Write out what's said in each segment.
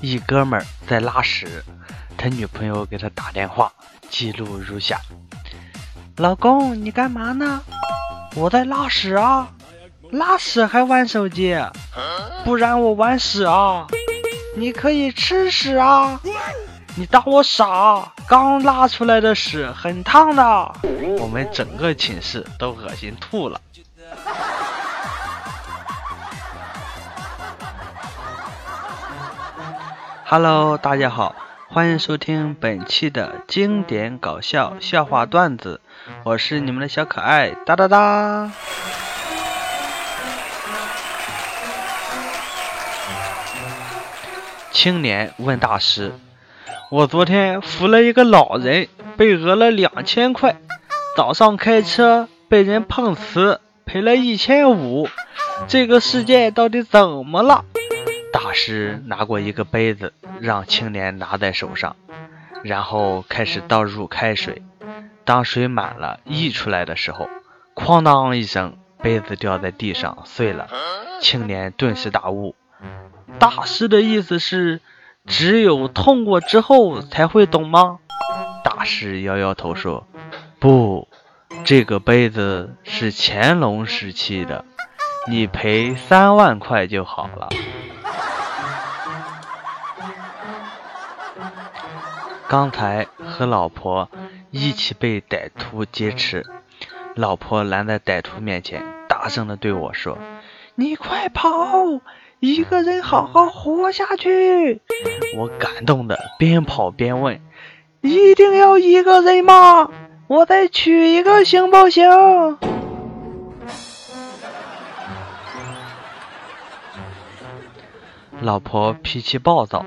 一哥们儿在拉屎，他女朋友给他打电话，记录如下：老公，你干嘛呢？我在拉屎啊，拉屎还玩手机？不然我玩屎啊！你可以吃屎啊！你当我傻？刚拉出来的屎很烫的，我们整个寝室都恶心吐了。Hello，大家好，欢迎收听本期的经典搞笑笑话段子，我是你们的小可爱哒哒哒。青年问大师：“我昨天扶了一个老人，被讹了两千块。早上开车被人碰瓷，赔了一千五。这个世界到底怎么了？”大师拿过一个杯子，让青年拿在手上，然后开始倒入开水。当水满了溢出来的时候，哐当一声，杯子掉在地上碎了。青年顿时大悟，大师的意思是，只有痛过之后才会懂吗？大师摇摇头说：“不，这个杯子是乾隆时期的，你赔三万块就好了。”刚才和老婆一起被歹徒劫持，老婆拦在歹徒面前，大声的对我说：“你快跑，一个人好好活下去。”我感动的边跑边问：“一定要一个人吗？我再娶一个行不行？”老婆脾气暴躁，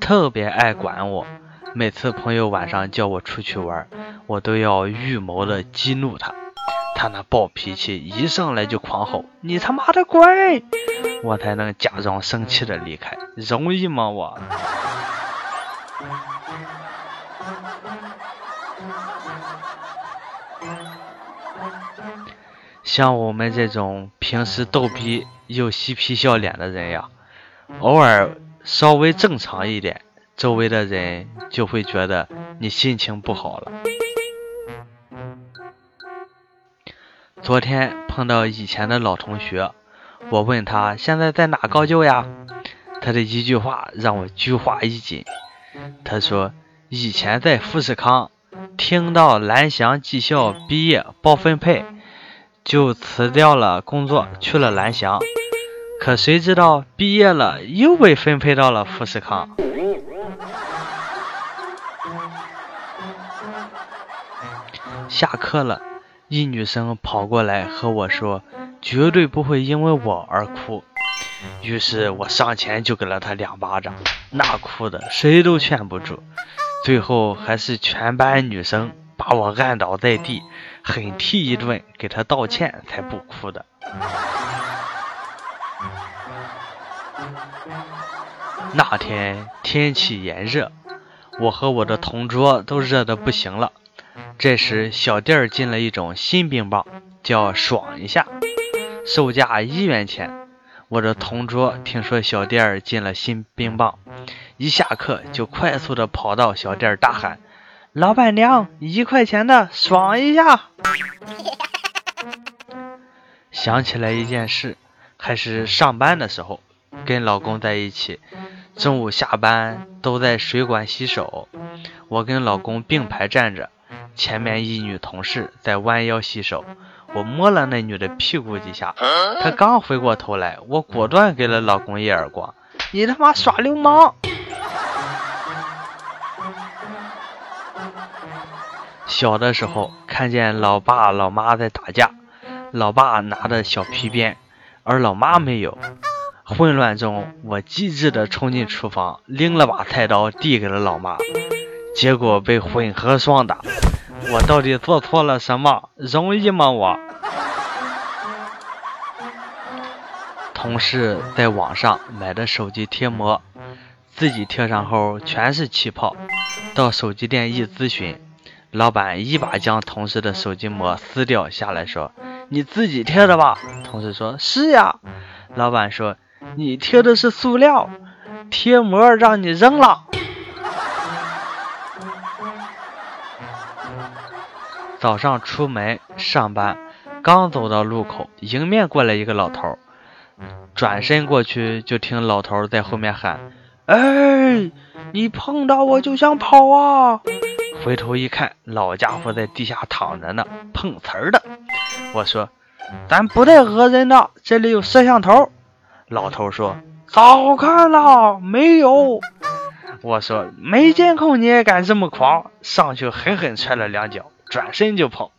特别爱管我。每次朋友晚上叫我出去玩，我都要预谋的激怒他。他那暴脾气一上来就狂吼：“你他妈的滚！”我才能假装生气的离开，容易吗？我。像我们这种平时逗逼又嬉皮笑脸的人呀，偶尔稍微正常一点。周围的人就会觉得你心情不好了。昨天碰到以前的老同学，我问他现在在哪高就呀？他的一句话让我菊花一紧。他说以前在富士康，听到蓝翔技校毕业包分配，就辞掉了工作去了蓝翔。可谁知道毕业了又被分配到了富士康。下课了，一女生跑过来和我说：“绝对不会因为我而哭。”于是我上前就给了她两巴掌，那哭的谁都劝不住。最后还是全班女生把我按倒在地，狠踢一顿，给她道歉才不哭的。那天天气炎热，我和我的同桌都热得不行了。这时，小店进了一种新冰棒，叫“爽一下”，售价一元钱。我的同桌听说小店进了新冰棒，一下课就快速的跑到小店大喊：“老板娘，一块钱的爽一下！”想起来一件事，还是上班的时候，跟老公在一起，中午下班都在水管洗手，我跟老公并排站着。前面一女同事在弯腰洗手，我摸了那女的屁股几下，她刚回过头来，我果断给了老公一耳光：“你他妈耍流氓！”小的时候看见老爸老妈在打架，老爸拿着小皮鞭，而老妈没有。混乱中，我机智的冲进厨房，拎了把菜刀递给了老妈，结果被混合双打。我到底做错了什么？容易吗？我同事在网上买的手机贴膜，自己贴上后全是气泡。到手机店一咨询，老板一把将同事的手机膜撕掉下来说：“你自己贴的吧？”同事说：“是呀。”老板说：“你贴的是塑料，贴膜让你扔了。早上出门上班，刚走到路口，迎面过来一个老头，转身过去就听老头在后面喊：“哎，你碰到我就想跑啊！”回头一看，老家伙在地下躺着呢，碰瓷儿的。我说：“咱不带讹人的，这里有摄像头。”老头说：“早看了，没有。”我说：“没监控你也敢这么狂？”上去狠狠踹了两脚。转身就跑！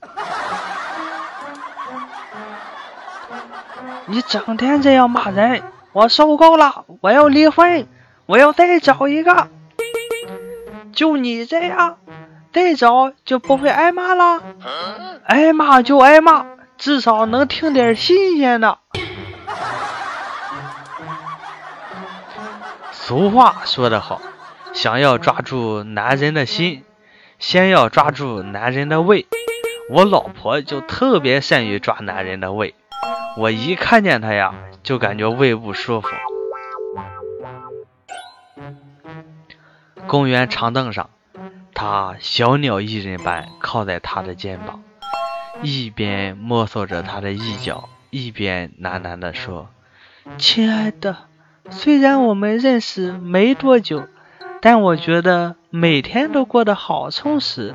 你整天这样骂人，我受够了！我要离婚，我要再找一个。就你这样，再找就不会挨骂了。挨骂就挨骂，至少能听点新鲜的。俗话说得好，想要抓住男人的心。先要抓住男人的胃，我老婆就特别善于抓男人的胃。我一看见她呀，就感觉胃不舒服。公园长凳上，他小鸟依人般靠在他的肩膀，一边摸索着他的衣角，一边喃喃地说：“亲爱的，虽然我们认识没多久。”但我觉得每天都过得好充实，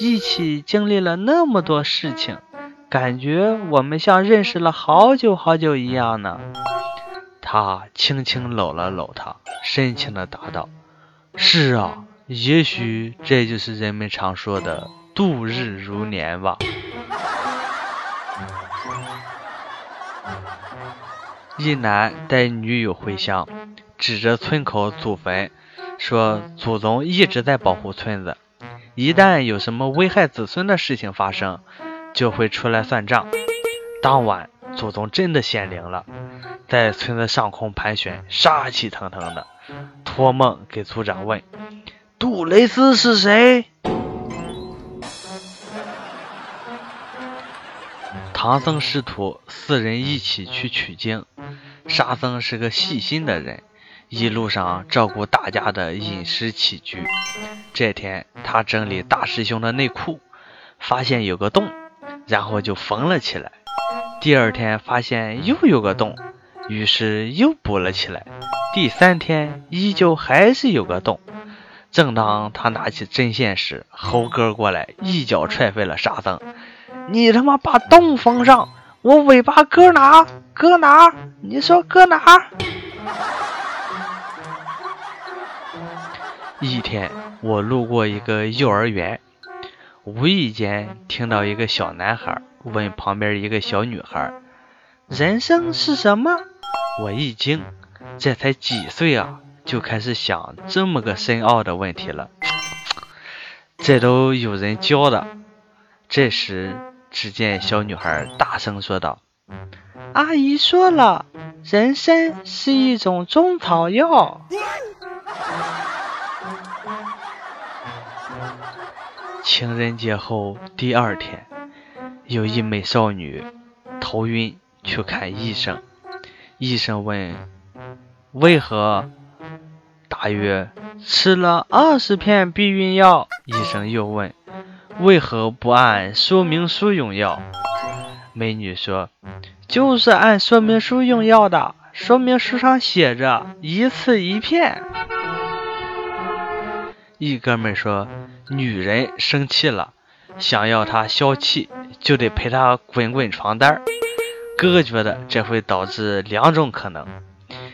一起经历了那么多事情，感觉我们像认识了好久好久一样呢。他轻轻搂了搂她，深情的答道：“是啊，也许这就是人们常说的度日如年吧。”一男带女友回乡，指着村口祖坟。说祖宗一直在保护村子，一旦有什么危害子孙的事情发生，就会出来算账。当晚，祖宗真的显灵了，在村子上空盘旋，杀气腾腾的。托梦给族长问：“杜蕾斯是谁？”唐僧师徒四人一起去取经，沙僧是个细心的人。一路上照顾大家的饮食起居。这天，他整理大师兄的内裤，发现有个洞，然后就缝了起来。第二天发现又有个洞，于是又补了起来。第三天依旧还是有个洞。正当他拿起针线时，猴哥过来一脚踹飞了沙僧：“你他妈把洞缝上，我尾巴搁哪？搁哪？你说搁哪？”一天，我路过一个幼儿园，无意间听到一个小男孩问旁边一个小女孩：“人生是什么？”我一惊，这才几岁啊，就开始想这么个深奥的问题了。这都有人教的。这时，只见小女孩大声说道：“阿姨说了，人参是一种中草药。”情人节后第二天，有一美少女头晕去看医生。医生问：“为何？”大约吃了二十片避孕药。医生又问：“为何不按说明书用药？”美女说：“就是按说明书用药的，说明书上写着一次一片。”一哥们说。女人生气了，想要她消气，就得陪她滚滚床单哥觉得这会导致两种可能：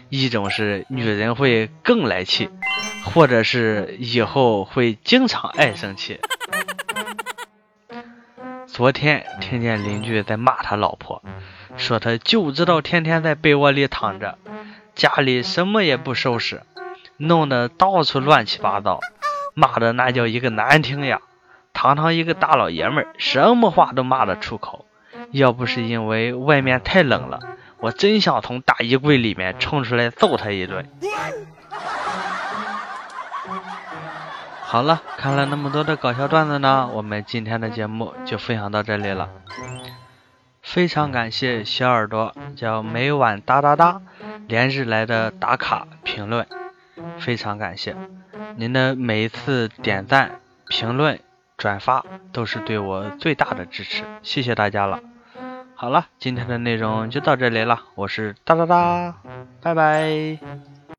一种是女人会更来气，或者是以后会经常爱生气。昨天听见邻居在骂他老婆，说他就知道天天在被窝里躺着，家里什么也不收拾，弄得到处乱七八糟。骂的那叫一个难听呀！堂堂一个大老爷们儿，什么话都骂得出口。要不是因为外面太冷了，我真想从大衣柜里面冲出来揍他一顿。好了，看了那么多的搞笑段子呢，我们今天的节目就分享到这里了。非常感谢小耳朵叫每晚哒哒哒连日来的打卡评论。非常感谢您的每一次点赞、评论、转发，都是对我最大的支持，谢谢大家了。好了，今天的内容就到这里了，我是哒哒哒，拜拜。